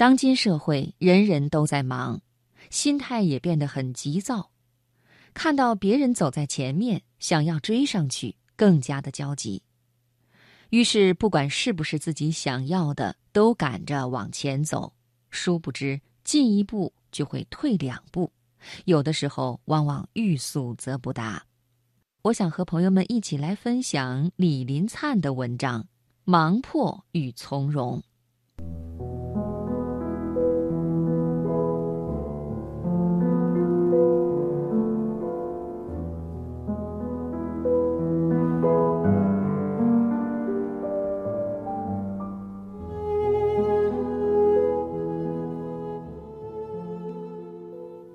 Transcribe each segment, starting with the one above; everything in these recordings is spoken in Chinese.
当今社会，人人都在忙，心态也变得很急躁。看到别人走在前面，想要追上去，更加的焦急。于是，不管是不是自己想要的，都赶着往前走。殊不知，进一步就会退两步，有的时候往往欲速则不达。我想和朋友们一起来分享李林灿的文章《忙迫与从容》。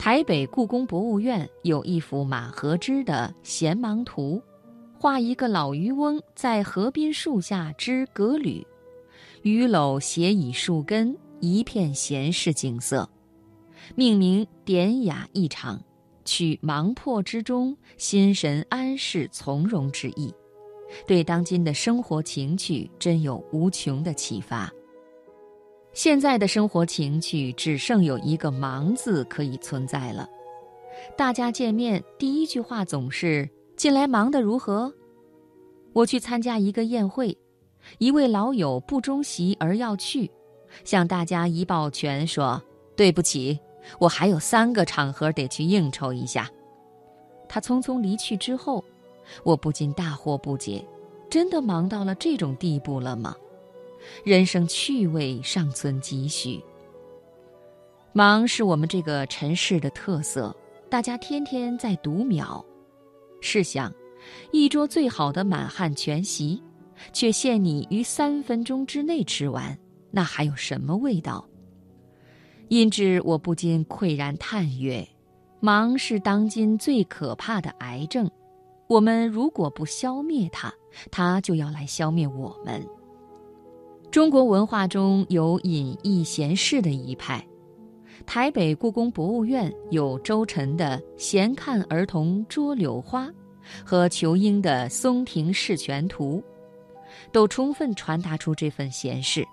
台北故宫博物院有一幅马和之的《闲忙图》，画一个老渔翁在河滨树下织革履，鱼篓斜倚树根，一片闲适景色，命名典雅异常，取忙迫之中心神安适从容之意，对当今的生活情趣真有无穷的启发。现在的生活情趣只剩有一个“忙”字可以存在了。大家见面第一句话总是“近来忙得如何？”我去参加一个宴会，一位老友不中席而要去，向大家一抱拳说：“对不起，我还有三个场合得去应酬一下。”他匆匆离去之后，我不禁大惑不解：真的忙到了这种地步了吗？人生趣味尚存几许。忙是我们这个尘世的特色，大家天天在读秒。试想，一桌最好的满汉全席，却限你于三分钟之内吃完，那还有什么味道？因之，我不禁喟然叹曰：“忙是当今最可怕的癌症，我们如果不消灭它，它就要来消灭我们。”中国文化中有隐逸闲适的一派，台北故宫博物院有周晨的《闲看儿童捉柳花》和裘英的《松亭释泉图》，都充分传达出这份闲适。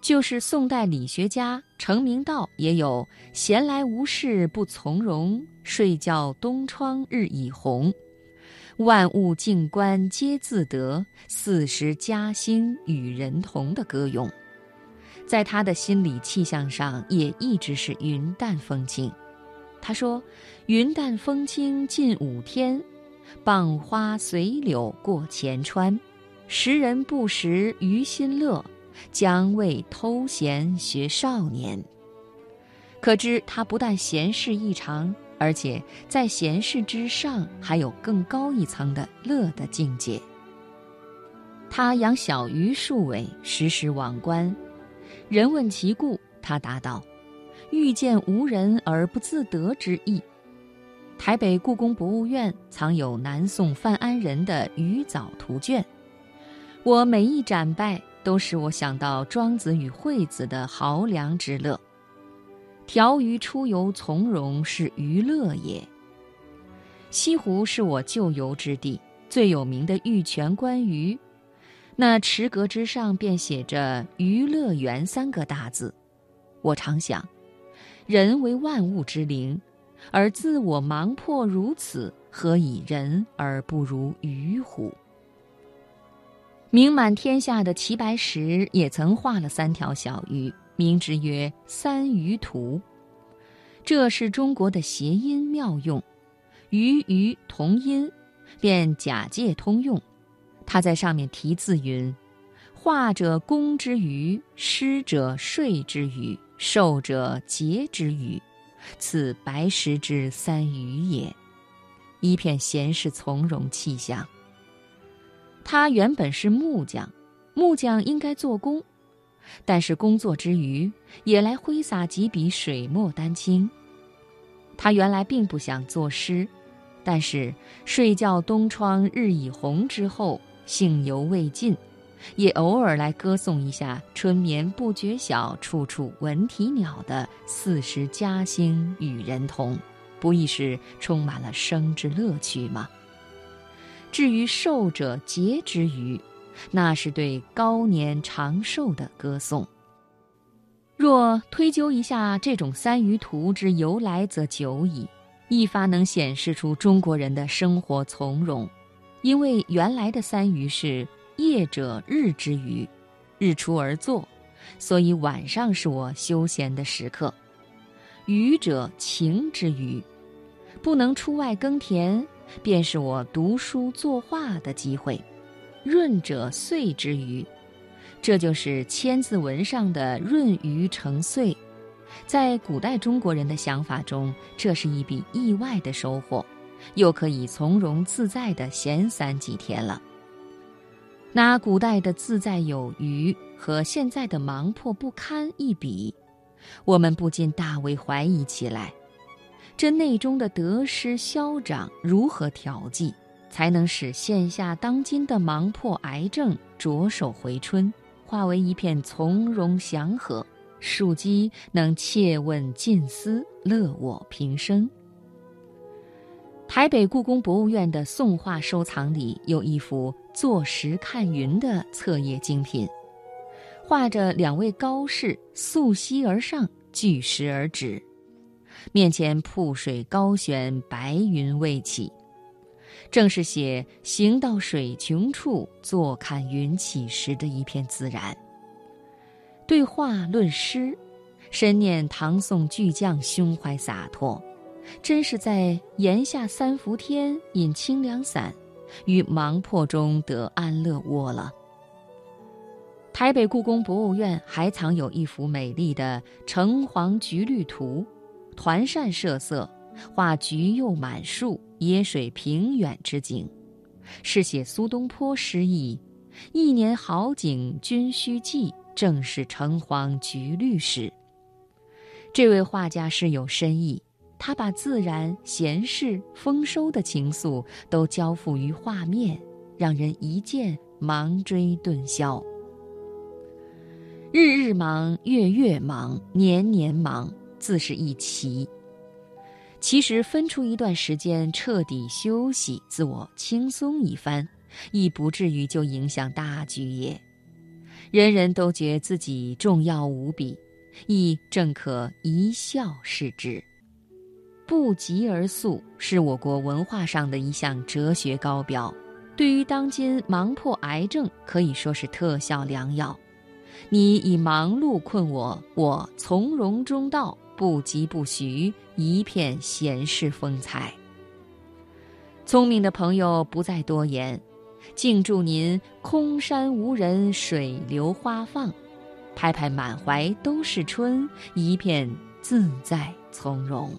就是宋代理学家程明道也有“闲来无事不从容，睡觉东窗日已红”。万物静观皆自得，四时佳兴与人同的歌咏，在他的心理气象上也一直是云淡风轻。他说：“云淡风轻近五天，傍花随柳过前川，识人不识于心乐，将为偷闲学少年。”可知他不但闲适异常。而且在闲适之上，还有更高一层的乐的境界。他养小鱼数尾，时时往观。人问其故，他答道：“遇见无人而不自得之意。”台北故宫博物院藏有南宋范安人的鱼藻图卷，我每一展拜，都使我想到庄子与惠子的豪凉之乐。条鱼出游从容是娱乐也。西湖是我旧游之地，最有名的玉泉观鱼，那池阁之上便写着“娱乐园”三个大字。我常想，人为万物之灵，而自我盲迫如此，何以人而不如鱼乎？名满天下的齐白石也曾画了三条小鱼。名之曰“三鱼图”，这是中国的谐音妙用，鱼鱼同音，便假借通用。他在上面题字云：“画者工之余，施者睡之余，寿者节之余，此白石之三鱼也。”一片闲适从容气象。他原本是木匠，木匠应该做工。但是工作之余，也来挥洒几笔水墨丹青。他原来并不想作诗，但是睡觉东窗日已红之后，兴犹未尽，也偶尔来歌颂一下“春眠不觉晓，处处闻啼鸟”的“四时佳兴与人同”，不亦是充满了生之乐趣吗？至于寿者节之余。那是对高年长寿的歌颂。若推究一下这种三余图之由来，则久矣，一发能显示出中国人的生活从容。因为原来的三余是夜者日之余，日出而作，所以晚上是我休闲的时刻；余者晴之余，不能出外耕田，便是我读书作画的机会；润者岁之余。这就是千字文上的“润余成岁”，在古代中国人的想法中，这是一笔意外的收获，又可以从容自在的闲散几天了。拿古代的自在有余和现在的忙迫不堪一比，我们不禁大为怀疑起来：这内中的得失消长如何调剂，才能使现下当今的忙迫癌症着手回春？化为一片从容祥和，庶几能切问近思，乐我平生。台北故宫博物院的宋画收藏里有一幅“坐石看云”的册页精品，画着两位高士溯溪而上，据石而止，面前瀑水高悬，白云未起，正是写行到水穷处，坐看云起时的一片自然。对话论诗，深念唐宋巨匠胸怀洒脱，真是在檐下三伏天饮清凉散，于忙迫中得安乐窝了。台北故宫博物院还藏有一幅美丽的橙黄橘绿图，团扇设色，画橘柚满树、野水平远之景，是写苏东坡诗意：“一年好景君须记。”正是橙黄橘绿时。这位画家是有深意，他把自然、闲适、丰收的情愫都交付于画面，让人一见忙追顿消。日日忙，月月忙，年年忙，自是一奇。其实分出一段时间彻底休息、自我轻松一番，亦不至于就影响大局也。人人都觉自己重要无比，亦正可一笑视之。不急而速是我国文化上的一项哲学高标，对于当今忙迫癌症可以说是特效良药。你以忙碌困我，我从容中道，不疾不徐，一片闲适风采。聪明的朋友不再多言。敬祝您空山无人，水流花放，拍拍满怀都是春，一片自在从容。